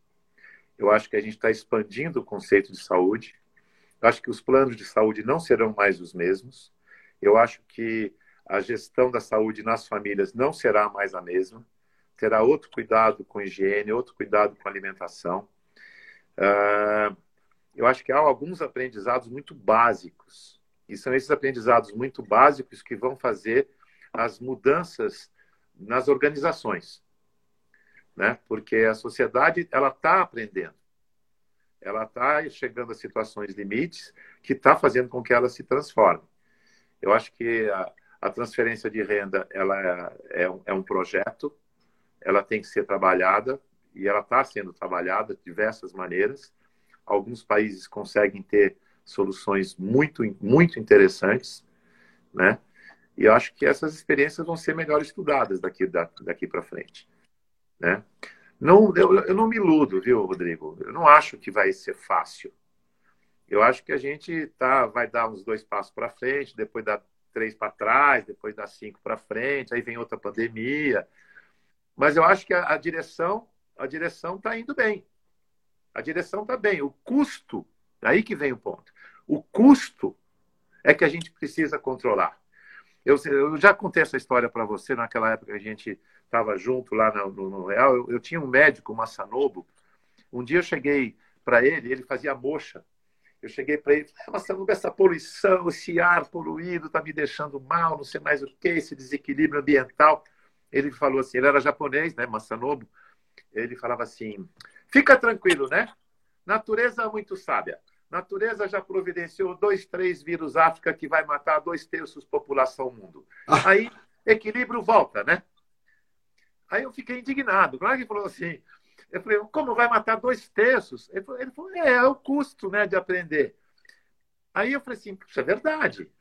Eu acho que a gente está expandindo o conceito de saúde. Eu acho que os planos de saúde não serão mais os mesmos. Eu acho que a gestão da saúde nas famílias não será mais a mesma. Terá outro cuidado com higiene, outro cuidado com alimentação. Uh, eu acho que há alguns aprendizados muito básicos. E são esses aprendizados muito básicos que vão fazer as mudanças nas organizações. Né? Porque a sociedade ela está aprendendo. Ela está chegando a situações limites que está fazendo com que ela se transforme. Eu acho que a transferência de renda ela é, é, um, é um projeto, ela tem que ser trabalhada e ela está sendo trabalhada de diversas maneiras. Alguns países conseguem ter soluções muito, muito interessantes, né? E eu acho que essas experiências vão ser melhor estudadas daqui, daqui para frente, né? Não, eu, eu não me iludo, viu, Rodrigo? Eu não acho que vai ser fácil. Eu acho que a gente tá, vai dar uns dois passos para frente, depois dá três para trás, depois dá cinco para frente, aí vem outra pandemia. Mas eu acho que a, a direção a direção está indo bem. A direção está bem. O custo, aí que vem o ponto. O custo é que a gente precisa controlar. Eu, eu já contei essa história para você naquela época que a gente estava junto lá no, no, Real. Eu, eu, tinha um médico, Massanobo. Um dia eu cheguei para ele, ele fazia mocha. Eu cheguei para ele falei, Massanobo, essa poluição, esse ar poluído está me deixando mal, não sei mais o que, esse desequilíbrio ambiental. Ele falou assim, ele era japonês, né, Massanobo. Ele falava assim, Fica tranquilo, né? Natureza muito sábia. Natureza já providenciou dois, três vírus África que vai matar dois terços da população do mundo. Ah. Aí, equilíbrio volta, né? Aí eu fiquei indignado. Claro que falou assim, eu falei, como vai matar dois terços? Ele falou, ele falou é, é o custo né, de aprender. Aí eu falei assim, isso é verdade.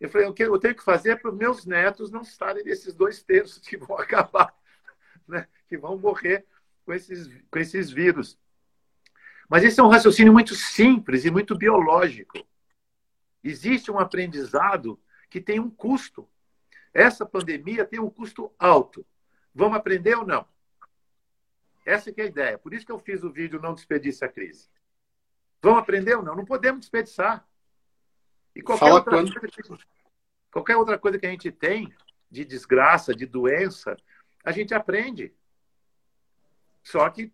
Eu falei, o que eu tenho que fazer para os meus netos não estarem nesses dois terços que vão acabar, né, que vão morrer com esses, com esses vírus. Mas esse é um raciocínio muito simples e muito biológico. Existe um aprendizado que tem um custo. Essa pandemia tem um custo alto. Vamos aprender ou não? Essa é a ideia. Por isso que eu fiz o vídeo Não Desperdice a Crise. Vamos aprender ou não? Não podemos desperdiçar. E qualquer Fala outra, coisa que, qualquer outra coisa que a gente tem de desgraça, de doença, a gente aprende. Só que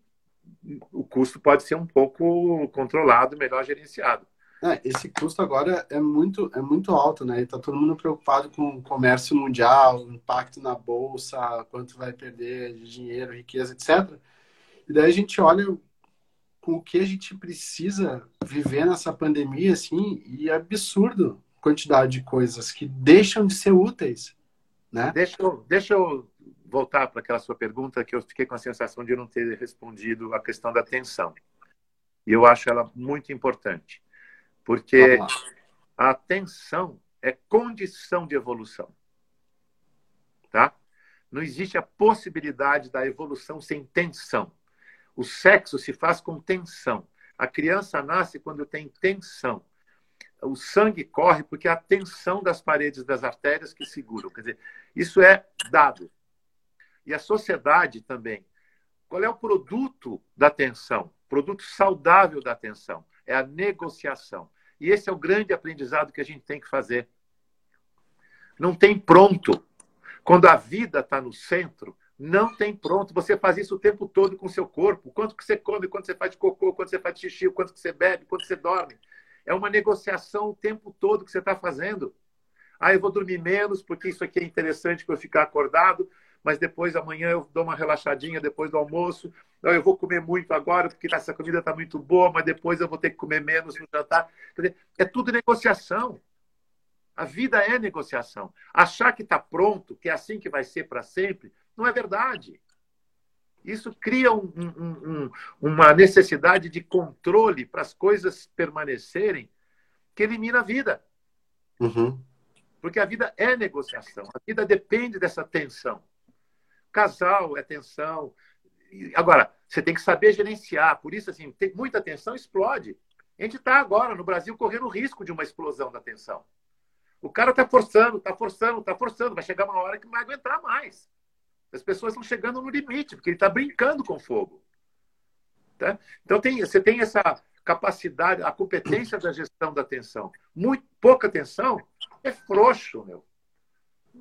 o custo pode ser um pouco controlado, melhor gerenciado. É, esse custo agora é muito, é muito alto, né? Está todo mundo preocupado com o comércio mundial, o impacto na bolsa, quanto vai perder de dinheiro, riqueza, etc. E daí a gente olha com o que a gente precisa viver nessa pandemia, assim, e é absurdo a quantidade de coisas que deixam de ser úteis, né? Deixa eu, deixa eu voltar para aquela sua pergunta que eu fiquei com a sensação de não ter respondido a questão da atenção. E eu acho ela muito importante, porque a atenção é condição de evolução. Tá? Não existe a possibilidade da evolução sem tensão. O sexo se faz com tensão. A criança nasce quando tem tensão. O sangue corre porque há tensão das paredes das artérias que seguram. Quer dizer, isso é dado. E a sociedade também. Qual é o produto da tensão? produto saudável da atenção. É a negociação. E esse é o grande aprendizado que a gente tem que fazer. Não tem pronto. Quando a vida está no centro, não tem pronto. Você faz isso o tempo todo com o seu corpo. Quanto que você come, quanto você faz de cocô, quanto você faz de xixi, quanto que você bebe, quanto você dorme. É uma negociação o tempo todo que você está fazendo. Ah, eu vou dormir menos porque isso aqui é interessante para eu ficar acordado, mas depois amanhã eu dou uma relaxadinha depois do almoço. Não, eu vou comer muito agora porque essa comida está muito boa, mas depois eu vou ter que comer menos no jantar. É tudo negociação. A vida é negociação. Achar que está pronto, que é assim que vai ser para sempre, não é verdade. Isso cria um, um, um, uma necessidade de controle para as coisas permanecerem, que elimina a vida. Uhum. Porque a vida é negociação. A vida depende dessa tensão. Casal é tensão. Agora, você tem que saber gerenciar. Por isso, assim, tem muita tensão, explode. A gente está agora, no Brasil, correndo o risco de uma explosão da tensão. O cara está forçando, está forçando, está forçando. Vai chegar uma hora que não vai aguentar mais. As pessoas estão chegando no limite, porque ele está brincando com fogo. Tá? Então, tem, você tem essa capacidade, a competência da gestão da tensão. Muito pouca tensão é frouxo, meu.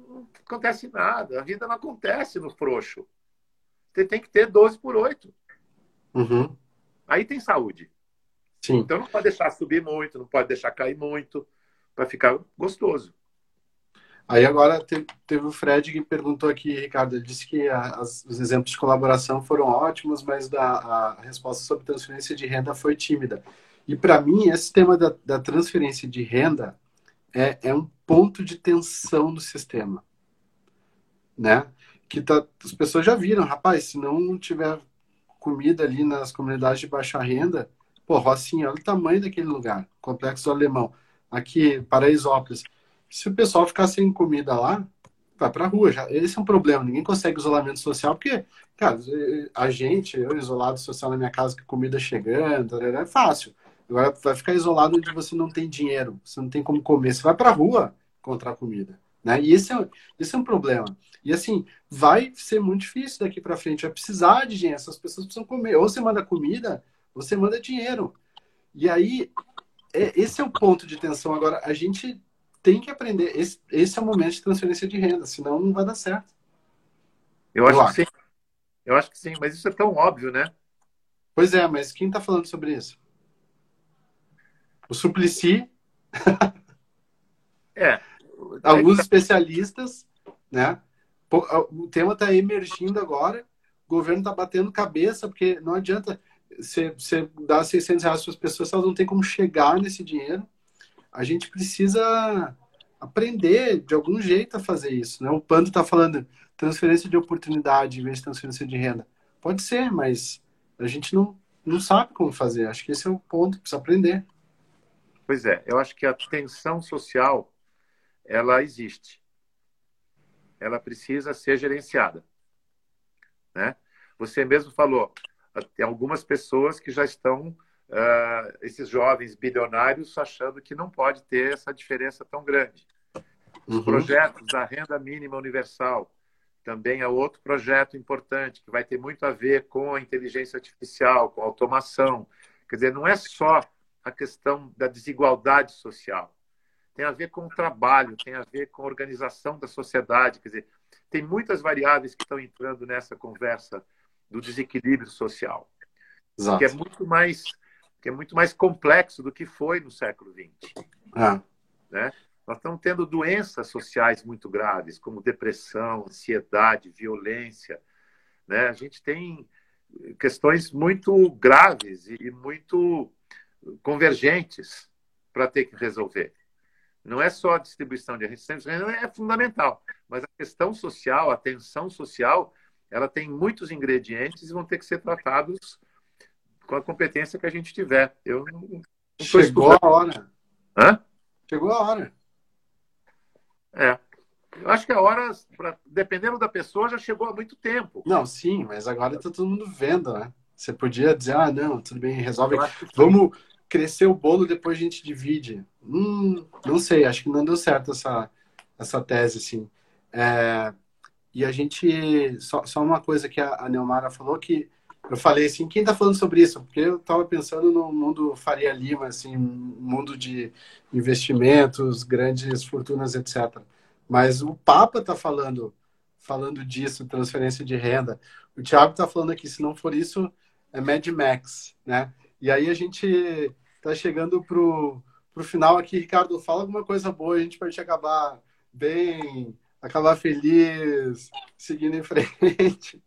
Não acontece nada. A vida não acontece no frouxo. Você tem que ter 12 por 8. Uhum. Aí tem saúde. Sim. Então não pode deixar subir muito, não pode deixar cair muito, para ficar gostoso. Aí agora teve, teve, o Fred que perguntou aqui, Ricardo, ele disse que a, as, os exemplos de colaboração foram ótimos, mas da, a resposta sobre transferência de renda foi tímida. E para mim, esse tema da, da transferência de renda é, é, um ponto de tensão no sistema, né? Que tá, as pessoas já viram, rapaz, se não tiver comida ali nas comunidades de baixa renda, pô, Rocinha, olha o tamanho daquele lugar, Complexo Alemão, aqui, Paraisópolis se o pessoal ficar sem comida lá, vai para a rua. Já. Esse é um problema. Ninguém consegue isolamento social, porque, cara, a gente, eu isolado social na minha casa, com comida chegando, é fácil. Agora vai ficar isolado onde você não tem dinheiro, você não tem como comer. Você vai para a rua encontrar comida. Né? E esse é, esse é um problema. E assim, vai ser muito difícil daqui para frente. Vai precisar de dinheiro. Essas pessoas precisam comer. Ou você manda comida, ou você manda dinheiro. E aí, é, esse é o ponto de tensão. Agora, a gente tem que aprender. Esse, esse é o momento de transferência de renda, senão não vai dar certo. Eu acho, Eu acho. que sim. Eu acho que sim, mas isso é tão óbvio, né? Pois é, mas quem está falando sobre isso? O Suplicy. é. Alguns especialistas, né? O tema está emergindo agora. O governo está batendo cabeça, porque não adianta você, você dar 600 reais para as pessoas, elas não têm como chegar nesse dinheiro a gente precisa aprender de algum jeito a fazer isso. Né? O Pando está falando transferência de oportunidade em vez de transferência de renda. Pode ser, mas a gente não, não sabe como fazer. Acho que esse é o ponto, precisa aprender. Pois é, eu acho que a tensão social, ela existe. Ela precisa ser gerenciada. Né? Você mesmo falou, tem algumas pessoas que já estão uh, esses jovens bilionários achando que não pode ter essa diferença tão grande. Os uhum. projetos da renda mínima universal também é outro projeto importante que vai ter muito a ver com a inteligência artificial, com a automação. Quer dizer, não é só a questão da desigualdade social. Tem a ver com o trabalho, tem a ver com a organização da sociedade. Quer dizer, tem muitas variáveis que estão entrando nessa conversa do desequilíbrio social, Exato. que é muito mais que é muito mais complexo do que foi no século XX. Ah. Né? Nós estamos tendo doenças sociais muito graves, como depressão, ansiedade, violência. Né? A gente tem questões muito graves e muito convergentes para ter que resolver. Não é só a distribuição de renda, é fundamental, mas a questão social, a tensão social, ela tem muitos ingredientes e vão ter que ser tratados com a competência que a gente tiver. Eu não, não Chegou a hora. Hã? Chegou a hora. É. Eu acho que a hora, pra, dependendo da pessoa, já chegou há muito tempo. Não, sim, mas agora está todo mundo vendo, né? Você podia dizer, ah, não, tudo bem, resolve. Vamos crescer o bolo, depois a gente divide. Hum, não sei, acho que não deu certo essa, essa tese, assim. É, e a gente, só, só uma coisa que a, a Neomara falou, que eu falei assim, quem está falando sobre isso? Porque eu estava pensando no mundo Faria Lima, assim, mundo de investimentos, grandes fortunas, etc. Mas o Papa está falando, falando disso, transferência de renda. O Thiago está falando aqui, se não for isso, é Mad Max, né? E aí a gente está chegando pro pro final aqui, Ricardo, fala alguma coisa boa, a gente pode acabar bem, acabar feliz, seguindo em frente.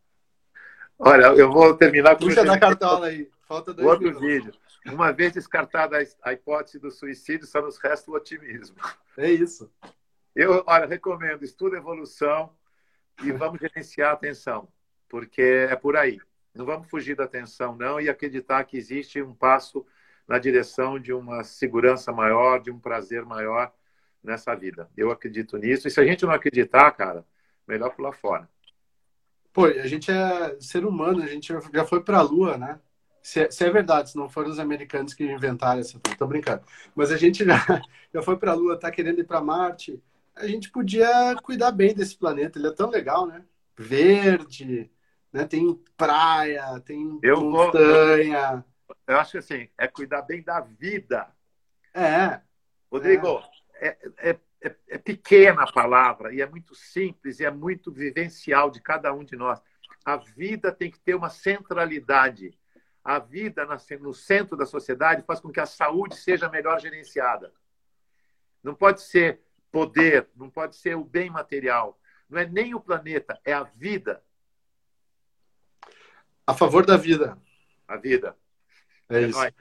Olha, eu vou terminar com Puxa da cartola aí. Falta dois Outro minutos. vídeo. Uma vez descartada a hipótese do suicídio, só nos resta o otimismo. É isso. Eu, olha, recomendo, estuda evolução e vamos gerenciar a atenção, porque é por aí. Não vamos fugir da atenção, não, e acreditar que existe um passo na direção de uma segurança maior, de um prazer maior nessa vida. Eu acredito nisso. E se a gente não acreditar, cara, melhor pular fora. Pô, a gente é ser humano, a gente já foi para a Lua, né? Se é, se é, verdade, se não foram os americanos que inventaram essa. Tô brincando. Mas a gente já, já foi para a Lua, tá querendo ir para Marte. A gente podia cuidar bem desse planeta. Ele é tão legal, né? Verde, né? Tem praia, tem eu montanha. Vou, eu, eu acho que assim, é cuidar bem da vida. É. Rodrigo, é, é, é é, é pequena a palavra e é muito simples e é muito vivencial de cada um de nós. A vida tem que ter uma centralidade. A vida no centro da sociedade faz com que a saúde seja melhor gerenciada. Não pode ser poder, não pode ser o bem material. Não é nem o planeta, é a vida. A favor da vida. A vida. É, é isso. Nóis.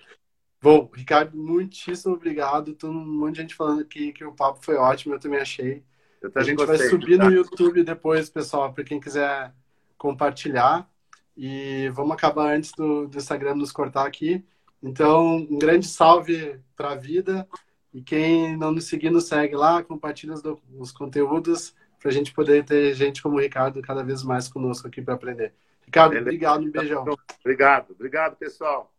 Bom, Ricardo, muitíssimo obrigado. Tem um monte de gente falando aqui que o papo foi ótimo, eu também achei. Eu a gente vai subir tá? no YouTube depois, pessoal, para quem quiser compartilhar. E vamos acabar antes do, do Instagram nos cortar aqui. Então, um grande salve para a vida. E quem não nos seguir, nos segue lá, compartilha os, os conteúdos para a gente poder ter gente como o Ricardo cada vez mais conosco aqui para aprender. Ricardo, obrigado, um beijão. Obrigado, obrigado, pessoal.